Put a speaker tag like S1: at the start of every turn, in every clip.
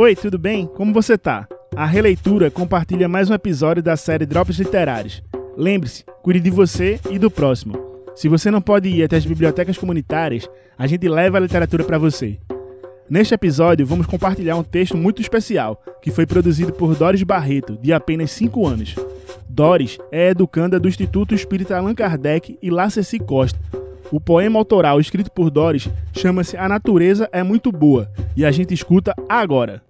S1: Oi, tudo bem? Como você tá? A Releitura compartilha mais um episódio da série Drops Literários. Lembre-se, cuide de você e do próximo. Se você não pode ir até as bibliotecas comunitárias, a gente leva a literatura para você. Neste episódio, vamos compartilhar um texto muito especial que foi produzido por Doris Barreto, de apenas 5 anos. Doris é educanda do Instituto Espírita Allan Kardec e Lá Ceci Costa. O poema autoral escrito por Doris chama-se A Natureza é Muito Boa e a gente escuta agora.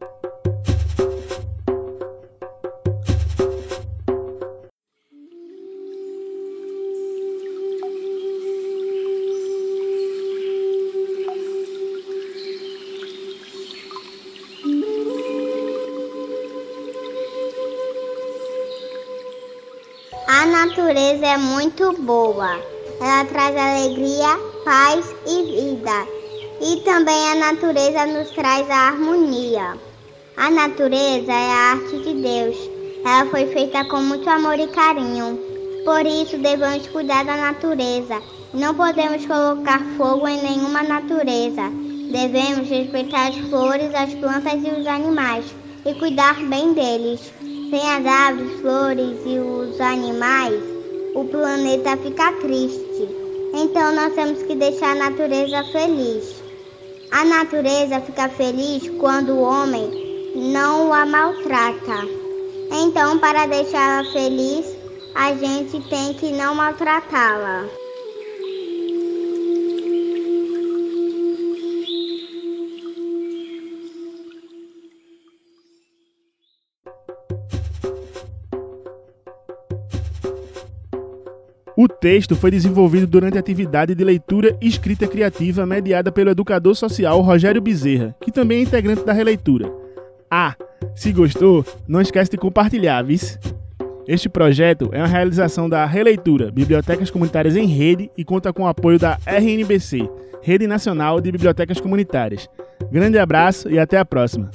S2: A natureza é muito boa. Ela traz alegria, paz e vida. E também a natureza nos traz a harmonia. A natureza é a arte de Deus. Ela foi feita com muito amor e carinho. Por isso devemos cuidar da natureza. Não podemos colocar fogo em nenhuma natureza. Devemos respeitar as flores, as plantas e os animais e cuidar bem deles. Sem as aves, flores e os animais, o planeta fica triste. Então nós temos que deixar a natureza feliz. A natureza fica feliz quando o homem não a maltrata. Então, para deixá-la feliz, a gente tem que não maltratá-la.
S1: O texto foi desenvolvido durante a atividade de leitura e escrita criativa mediada pelo educador social Rogério Bezerra, que também é integrante da releitura. Ah, se gostou, não esquece de compartilhar, viu? Este projeto é uma realização da Releitura, Bibliotecas Comunitárias em Rede, e conta com o apoio da RNBC, Rede Nacional de Bibliotecas Comunitárias. Grande abraço e até a próxima!